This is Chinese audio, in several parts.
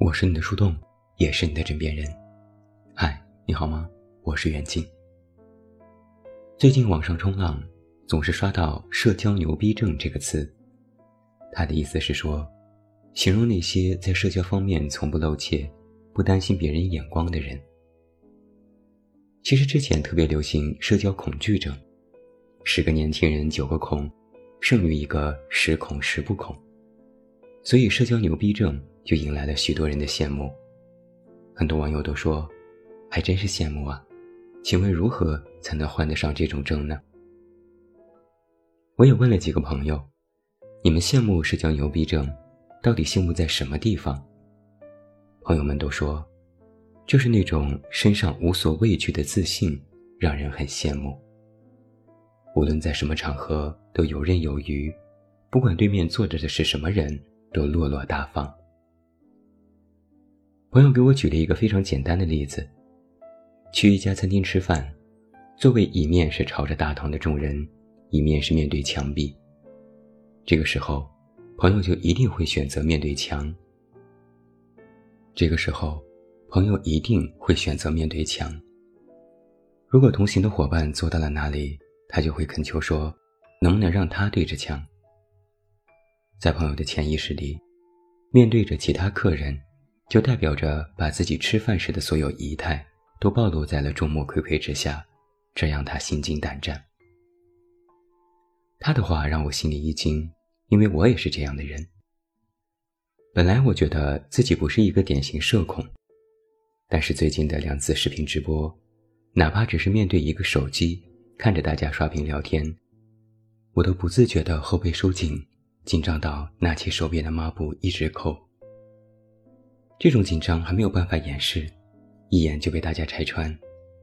我是你的树洞，也是你的枕边人。嗨，你好吗？我是袁静。最近网上冲浪，总是刷到“社交牛逼症”这个词，他的意思是说，形容那些在社交方面从不露怯、不担心别人眼光的人。其实之前特别流行社交恐惧症，十个年轻人九个恐，剩余一个十恐十不恐。所以社交牛逼症。就迎来了许多人的羡慕，很多网友都说，还真是羡慕啊！请问如何才能患得上这种症呢？我也问了几个朋友，你们羡慕社交牛逼症，到底羡慕在什么地方？朋友们都说，就是那种身上无所畏惧的自信，让人很羡慕。无论在什么场合都游刃有余，不管对面坐着的是什么人，都落落大方。朋友给我举了一个非常简单的例子：去一家餐厅吃饭，座位一面是朝着大堂的众人，一面是面对墙壁。这个时候，朋友就一定会选择面对墙。这个时候，朋友一定会选择面对墙。如果同行的伙伴坐到了那里，他就会恳求说：“能不能让他对着墙？”在朋友的潜意识里，面对着其他客人。就代表着把自己吃饭时的所有仪态都暴露在了众目睽睽之下，这让他心惊胆战。他的话让我心里一惊，因为我也是这样的人。本来我觉得自己不是一个典型社恐，但是最近的两次视频直播，哪怕只是面对一个手机，看着大家刷屏聊天，我都不自觉的后背收紧，紧张到拿起手边的抹布一直扣。这种紧张还没有办法掩饰，一眼就被大家拆穿。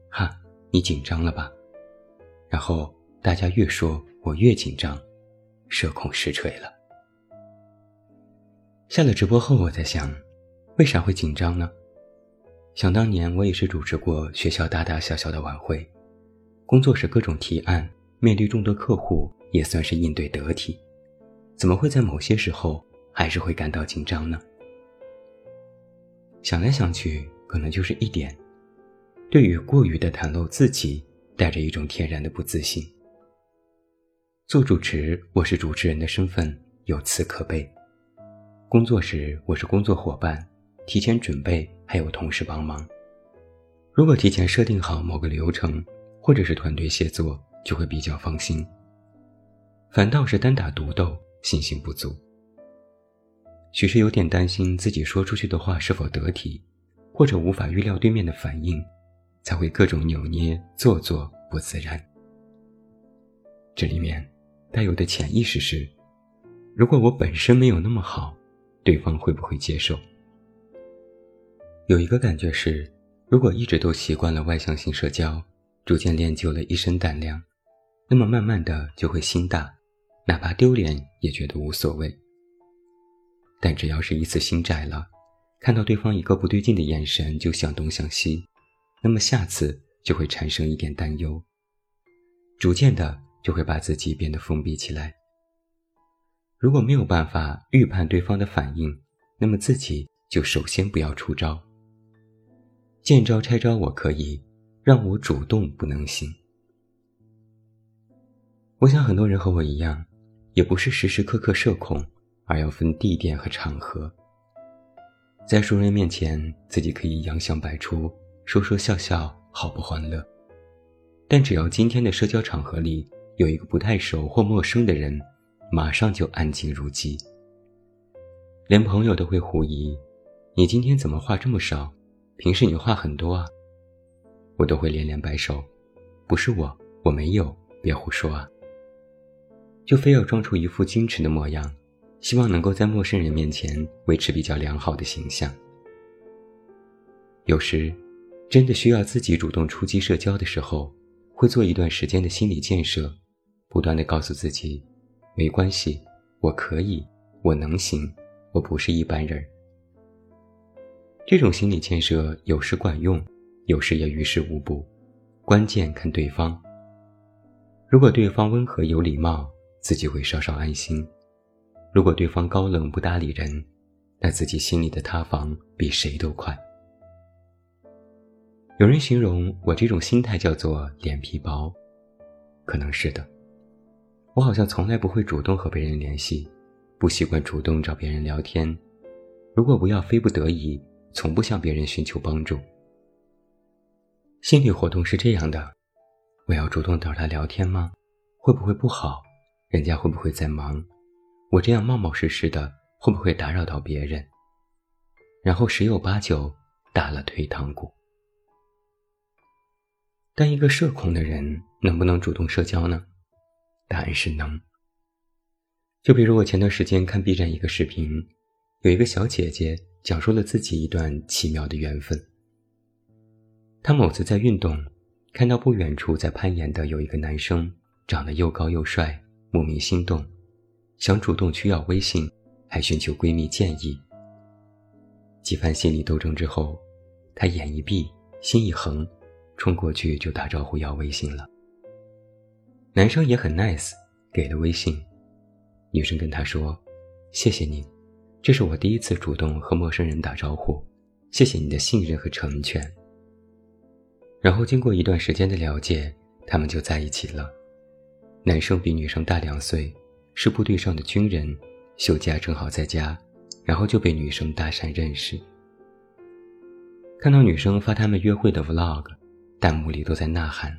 哈，你紧张了吧？然后大家越说我越紧张，社恐实锤了。下了直播后，我在想，为啥会紧张呢？想当年我也是主持过学校大大小小的晚会，工作时各种提案，面对众多客户也算是应对得体，怎么会在某些时候还是会感到紧张呢？想来想去，可能就是一点：对于过于的袒露自己，带着一种天然的不自信。做主持，我是主持人的身份，有词可背；工作时，我是工作伙伴，提前准备，还有同事帮忙。如果提前设定好某个流程，或者是团队协作，就会比较放心。反倒是单打独斗，信心不足。许是有点担心自己说出去的话是否得体，或者无法预料对面的反应，才会各种扭捏做作不自然。这里面带有的潜意识是：如果我本身没有那么好，对方会不会接受？有一个感觉是，如果一直都习惯了外向型社交，逐渐练就了一身胆量，那么慢慢的就会心大，哪怕丢脸也觉得无所谓。但只要是一次心窄了，看到对方一个不对劲的眼神就想东想西，那么下次就会产生一点担忧，逐渐的就会把自己变得封闭起来。如果没有办法预判对方的反应，那么自己就首先不要出招。见招拆招我可以，让我主动不能行。我想很多人和我一样，也不是时时刻刻社恐。而要分地点和场合，在熟人面前，自己可以洋相百出，说说笑笑，好不欢乐。但只要今天的社交场合里有一个不太熟或陌生的人，马上就安静如鸡。连朋友都会狐疑：“你今天怎么话这么少？平时你话很多啊。”我都会连连摆手：“不是我，我没有，别胡说啊。”就非要装出一副矜持的模样。希望能够在陌生人面前维持比较良好的形象。有时，真的需要自己主动出击社交的时候，会做一段时间的心理建设，不断的告诉自己，没关系，我可以，我能行，我不是一般人。这种心理建设有时管用，有时也于事无补，关键看对方。如果对方温和有礼貌，自己会稍稍安心；如果对方高冷不搭理人，那自己心里的塌房比谁都快。有人形容我这种心态叫做脸皮薄，可能是的。我好像从来不会主动和别人联系，不习惯主动找别人聊天。如果不要非不得已，从不向别人寻求帮助。心理活动是这样的：我要主动找他聊天吗？会不会不好？人家会不会在忙？我这样冒冒失失的，会不会打扰到别人？然后十有八九打了退堂鼓。但一个社恐的人能不能主动社交呢？答案是能。就比如我前段时间看 B 站一个视频，有一个小姐姐讲述了自己一段奇妙的缘分。她某次在运动，看到不远处在攀岩的有一个男生，长得又高又帅，莫名心动，想主动去要微信，还寻求闺蜜建议。几番心理斗争之后，她眼一闭，心一横，冲过去就打招呼要微信了。男生也很 nice，给了微信。女生跟他说：“谢谢你，这是我第一次主动和陌生人打招呼，谢谢你的信任和成全。”然后经过一段时间的了解，他们就在一起了。男生比女生大两岁，是部队上的军人，休假正好在家，然后就被女生搭讪认识。看到女生发他们约会的 vlog，弹幕里都在呐喊：“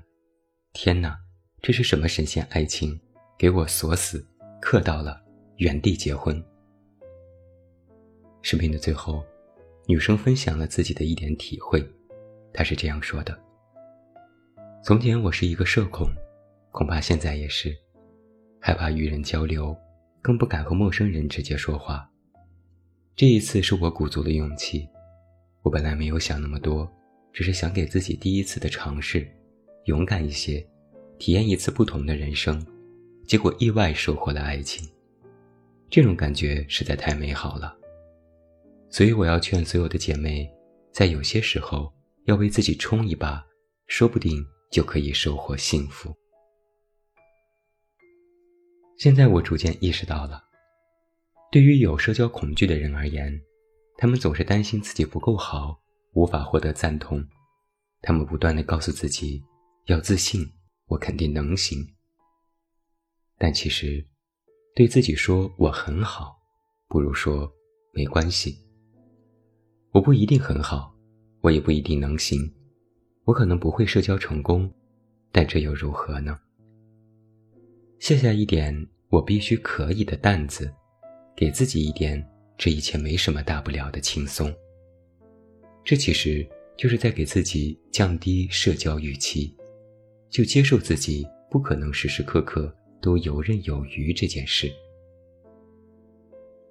天哪！”这是什么神仙爱情？给我锁死，克到了，原地结婚。视频的最后，女生分享了自己的一点体会，她是这样说的：“从前我是一个社恐，恐怕现在也是，害怕与人交流，更不敢和陌生人直接说话。这一次是我鼓足了勇气，我本来没有想那么多，只是想给自己第一次的尝试，勇敢一些。”体验一次不同的人生，结果意外收获了爱情，这种感觉实在太美好了。所以我要劝所有的姐妹，在有些时候要为自己冲一把，说不定就可以收获幸福。现在我逐渐意识到了，对于有社交恐惧的人而言，他们总是担心自己不够好，无法获得赞同，他们不断的告诉自己要自信。我肯定能行，但其实，对自己说我很好，不如说没关系。我不一定很好，我也不一定能行，我可能不会社交成功，但这又如何呢？卸下一点我必须可以的担子，给自己一点这一切没什么大不了的轻松。这其实就是在给自己降低社交预期。就接受自己不可能时时刻刻都游刃有余这件事。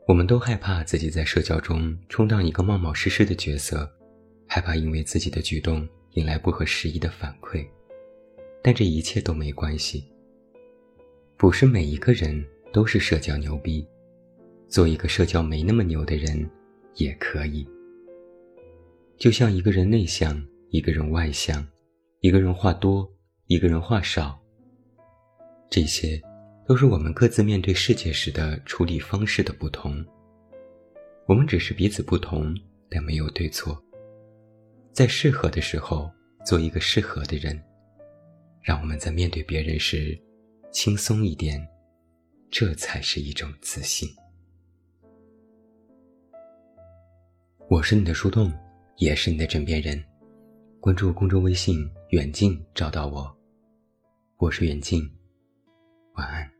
我们都害怕自己在社交中充当一个冒冒失失的角色，害怕因为自己的举动引来不合时宜的反馈。但这一切都没关系。不是每一个人都是社交牛逼，做一个社交没那么牛的人也可以。就像一个人内向，一个人外向，一个人话多。一个人话少，这些都是我们各自面对世界时的处理方式的不同。我们只是彼此不同，但没有对错。在适合的时候，做一个适合的人，让我们在面对别人时轻松一点，这才是一种自信。我是你的树洞，也是你的枕边人。关注公众微信“远近”，找到我。我是远近，晚安。